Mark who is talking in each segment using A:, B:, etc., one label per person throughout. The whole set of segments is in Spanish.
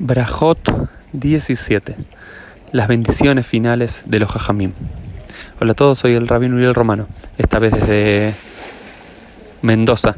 A: Brajot 17. Las bendiciones finales de los Jajamim. Hola a todos, soy el Rabino Uriel Romano, esta vez desde Mendoza,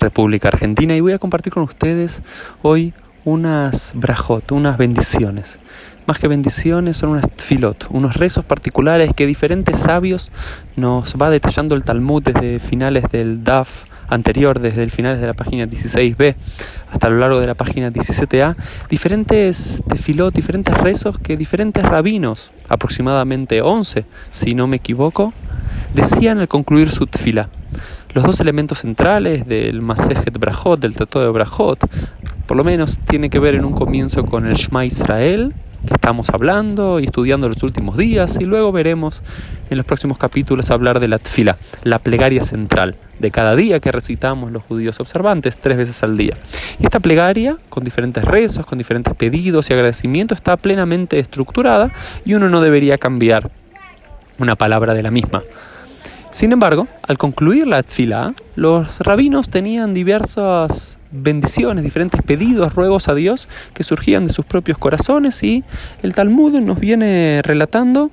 A: República Argentina, y voy a compartir con ustedes hoy unas brajot, unas bendiciones. Más que bendiciones, son unas filot, unos rezos particulares que diferentes sabios nos va detallando el Talmud desde finales del DAF anterior, desde el final de la página 16b hasta lo largo de la página 17a, diferentes tefilot, diferentes rezos que diferentes rabinos, aproximadamente 11, si no me equivoco, decían al concluir su tefila. Los dos elementos centrales del Masejet Brajot, del Tratado de Brajot, por lo menos tiene que ver en un comienzo con el Shema Israel, que estamos hablando y estudiando los últimos días y luego veremos en los próximos capítulos hablar de la tfila, la plegaria central de cada día que recitamos los judíos observantes tres veces al día. Y esta plegaria, con diferentes rezos, con diferentes pedidos y agradecimientos, está plenamente estructurada y uno no debería cambiar una palabra de la misma. Sin embargo, al concluir la tfila, los rabinos tenían diversas bendiciones, diferentes pedidos, ruegos a Dios que surgían de sus propios corazones y el Talmud nos viene relatando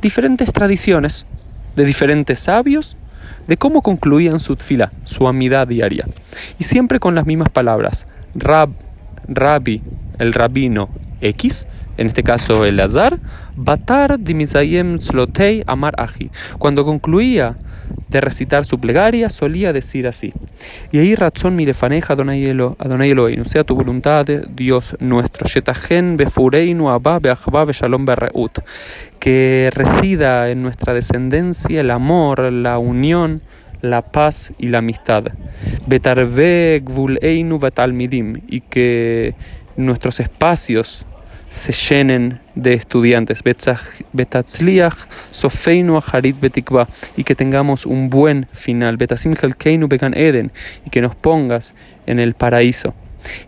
A: diferentes tradiciones de diferentes sabios de cómo concluían su tfila, su amidad diaria. Y siempre con las mismas palabras. Rab, Rabbi, el rabino X, en este caso el Azar, Batar dimisayem slotei amar aji. Cuando concluía de recitar su plegaria, solía decir así: Y ahí razón mi lefaneja Adonai Elohim, sea tu voluntad, Dios nuestro, Shetajen befureinu abba beachba beshalom berreut, que resida en nuestra descendencia el amor, la unión, la paz y la amistad. Betarve gvuleinu betalmidim, y que nuestros espacios se llenen de estudiantes. Betatzliach sofeinu aharit betikba y que tengamos un buen final. Betasim keinu began eden y que nos pongas en el paraíso.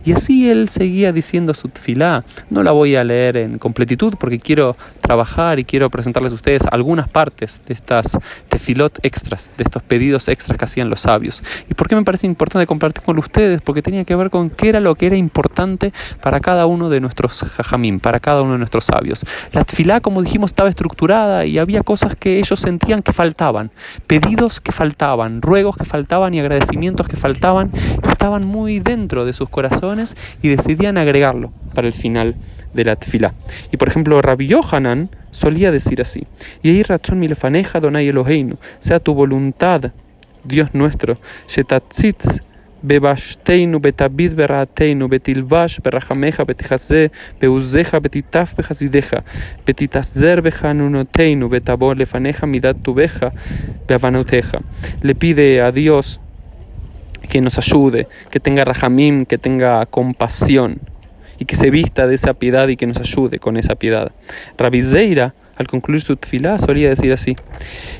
A: Y así él seguía diciendo su tfilá. No la voy a leer en completitud porque quiero trabajar y quiero presentarles a ustedes algunas partes de estas tefilot extras, de estos pedidos extras que hacían los sabios. ¿Y por qué me parece importante compartir con ustedes? Porque tenía que ver con qué era lo que era importante para cada uno de nuestros jajamín, para cada uno de nuestros sabios. La tfilá, como dijimos, estaba estructurada y había cosas que ellos sentían que faltaban, pedidos que faltaban, ruegos que faltaban y agradecimientos que faltaban, estaban muy dentro de sus corazones y decidían agregarlo para el final de la tfila. Y por ejemplo, Rabbi Yohanan solía decir así: Y ahí razón mi lefaneja donai Eloheinu, sea tu voluntad, Dios nuestro, shetatzitz bebashteinu betabid berateinu betilvash berajameja betijazé beuzeja betitaf bejazideja betitazzer bejanunoteinu betabor lefaneja midat tu beja beavanoteja. Le pide a Dios que nos ayude, que tenga rajamim, que tenga compasión y que se vista de esa piedad y que nos ayude con esa piedad. Rabbi Zeira, al concluir su tfilá, solía decir así: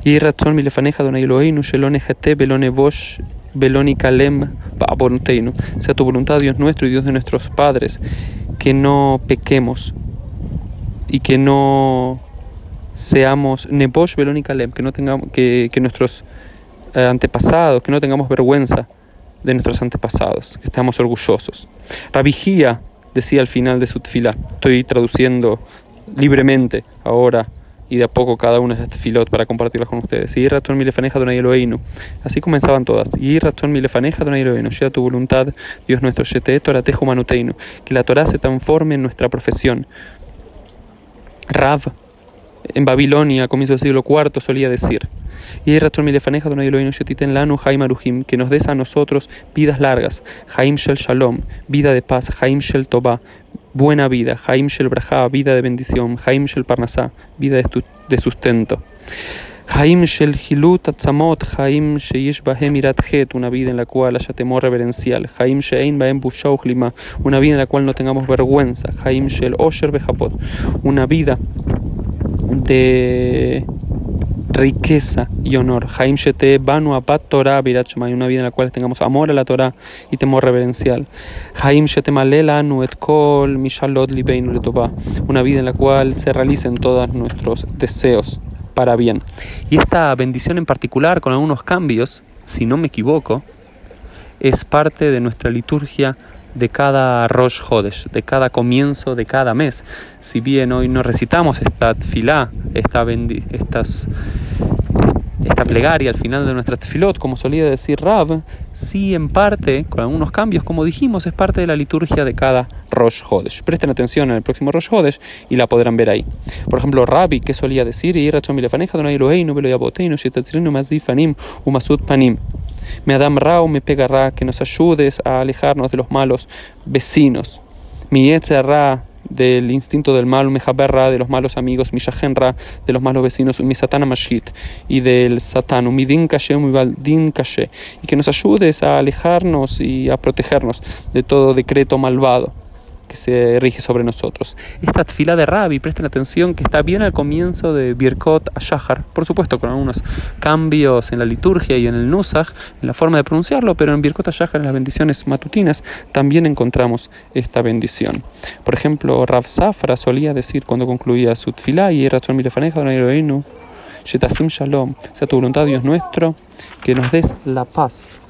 A: Y razón mi lefaneja donai Eloheinu shelone jete belone vosh beloni kalem. Sea tu voluntad, Dios nuestro y Dios de nuestros padres, que no pequemos y que no seamos nebosh beloni kalem, que no tengamos que, que nuestros eh, antepasados, que no tengamos vergüenza de nuestros antepasados, que estamos orgullosos. Rabijía decía al final de su tfila, estoy traduciendo libremente ahora y de a poco cada una de estas filot para compartirlas con ustedes. Y razón mi lefaneja donai Eloheinu. Así comenzaban todas. Y razón mi lefaneja donai Eloheinu. Sea tu voluntad, Dios nuestro, shete toratejo manuteinu. Que la Torah se transforme en nuestra profesión. Rav, en Babilonia, a comienzos del siglo IV, solía decir: y razón mi lefaneja donai Elohim shetiten lanu Haim Aruhim, que nos des a nosotros vidas largas, Haim Shel Shalom, vida de paz, Haim Shel Toba, buena vida, Haim Shel Braja, vida de bendición, Haim Shel Parnasá, vida de sustento. Haim Shel Hilut Atzamot, Haim Sheish Bahem Irat Het, una vida en la cual haya temor reverencial, Haim Shein Bahem Bushau Lima, una vida en la cual no tengamos vergüenza, Haim Shel Osher Behapot, una vida de riqueza y honor. Haim Shete Banu Apat Torah Birachmai, una vida en la cual tengamos amor a la Torah y temor reverencial. Haim Shete Malela et Kol Mishalot Libeinu una vida en la cual se realicen todos nuestros deseos para bien. Y esta bendición en particular, con algunos cambios, si no me equivoco, es parte de nuestra liturgia de cada Rosh Hodesh, de cada comienzo de cada mes. Si bien hoy no recitamos esta tfilá, esta, estas esta plegaria al final de nuestra tefilot, como solía decir Rav, sí en parte, con algunos cambios, como dijimos, es parte de la liturgia de cada Rosh Hodesh. Presten atención en el próximo Rosh Hodesh y la podrán ver ahí. Por ejemplo, Rabbi, ¿qué solía decir? Me Adam Rao me pegará, que nos ayudes a alejarnos de los malos vecinos. Mi Ra del instinto del mal, Mejaberra, de los malos amigos, Mishahenra, de los malos vecinos, Misatana Mashit, y del Satán, Umidin Kashe, Umibaldin Kashe, y que nos ayudes a alejarnos y a protegernos de todo decreto malvado se rige sobre nosotros. Esta fila de Rabbi, presten atención, que está bien al comienzo de Birkot Ashahar, por supuesto con algunos cambios en la liturgia y en el Nusach, en la forma de pronunciarlo, pero en Birkot Ashahar, en las bendiciones matutinas, también encontramos esta bendición. Por ejemplo, Rav Safra solía decir cuando concluía su tfilá, y Razón Milefaneja, Shetasim Shalom, sea tu voluntad, Dios nuestro, que nos des la paz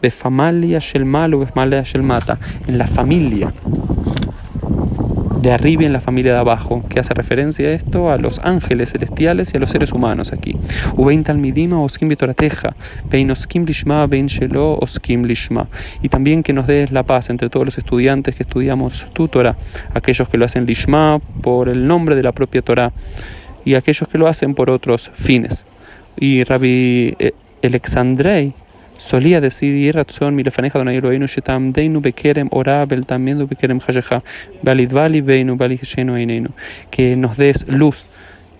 A: Befamalia o Shelmata, en la familia de arriba y en la familia de abajo, que hace referencia a esto a los ángeles celestiales y a los seres humanos aquí. Talmidima Bein Oskim Shelo. Y también que nos des la paz entre todos los estudiantes que estudiamos tu Torah, aquellos que lo hacen Lishma por el nombre de la propia Torah y aquellos que lo hacen por otros fines. Y Rabbi eh, Alexandrei solía decir y razón mi lefaneja don Eloheinu shetam deinu bekerem ora bel también bekerem hasheja balidvali beinu balishenu einenu que nos des luz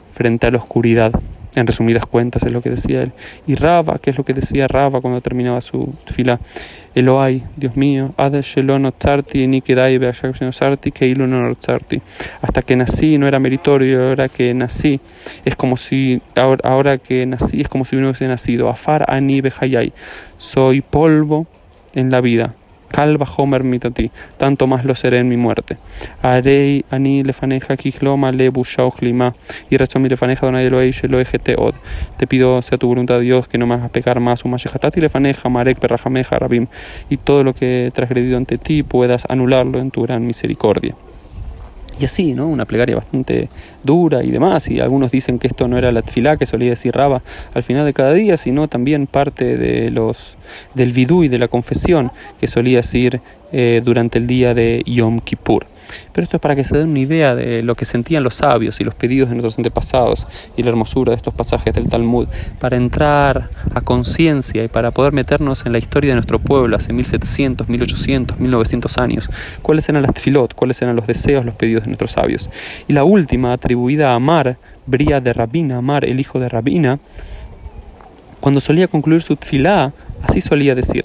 A: frente a la oscuridad en resumidas cuentas es lo que decía él. Y Rava, que es lo que decía Rava cuando terminaba su fila. Eloai, Dios mío, hasta que nací no era meritorio, ahora que nací es como si ahora, que nací es como si hubiese nacido. Afar ani behayai, soy polvo en la vida Calva Homer mitati, tanto más lo seré en mi muerte. Arei ani lefaneja kihloma le klima, y razón mi lefaneja donai lo lo od. Te pido sea tu voluntad Dios que no me hagas pecar más, y lefaneja marek perrajameja rabim, y todo lo que he transgredido ante ti puedas anularlo en tu gran misericordia. Y así, ¿no? Una plegaria bastante dura y demás. Y algunos dicen que esto no era la tfilá que solía decir Raba al final de cada día, sino también parte de los, del vidú y de la confesión que solía decir eh, durante el día de Yom Kippur. Pero esto es para que se den una idea de lo que sentían los sabios y los pedidos de nuestros antepasados y la hermosura de estos pasajes del Talmud, para entrar a conciencia y para poder meternos en la historia de nuestro pueblo hace 1700, 1800, 1900 años. ¿Cuáles eran las tefilot? ¿Cuáles eran los deseos, los pedidos de nuestros sabios? Y la última, atribuida a Amar, Bría de Rabina, Amar, el hijo de Rabina, cuando solía concluir su tfilá, así solía decir.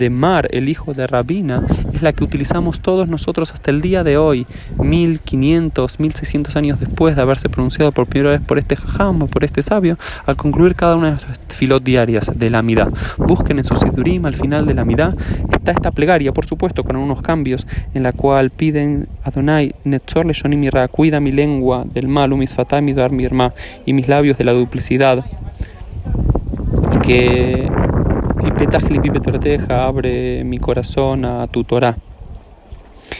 A: de Mar, el hijo de Rabina, es la que utilizamos todos nosotros hasta el día de hoy, 1500, 1600 años después de haberse pronunciado por primera vez por este jajam o por este sabio, al concluir cada una de las filot diarias de la Amidad. Busquen en su Sidurim, al final de la Amidad, está esta plegaria, por supuesto, con unos cambios, en la cual piden Adonai, Netzor le cuida mi lengua del mal, mis mi dar mi y mis labios de la duplicidad. que y Petach lipi Torteja abre mi corazón a tu Torah.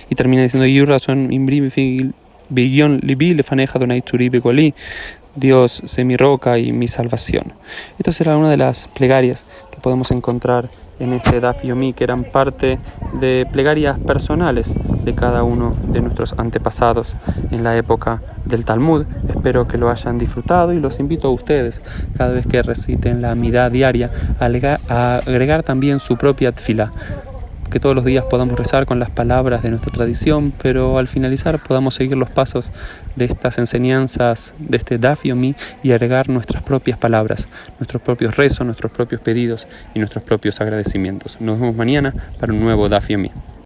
A: Y termina diciendo, y razón libi lefaneja donai begoli, Dios sé mi roca y mi salvación. Esta será una de las plegarias que podemos encontrar en este Daf Yomi, que eran parte de plegarias personales de cada uno de nuestros antepasados en la época del Talmud. Espero que lo hayan disfrutado y los invito a ustedes, cada vez que reciten la amidad diaria, a agregar también su propia tfila que todos los días podamos rezar con las palabras de nuestra tradición, pero al finalizar podamos seguir los pasos de estas enseñanzas de este Daf Yomi y agregar nuestras propias palabras, nuestros propios rezos, nuestros propios pedidos y nuestros propios agradecimientos. Nos vemos mañana para un nuevo Daf Yomi.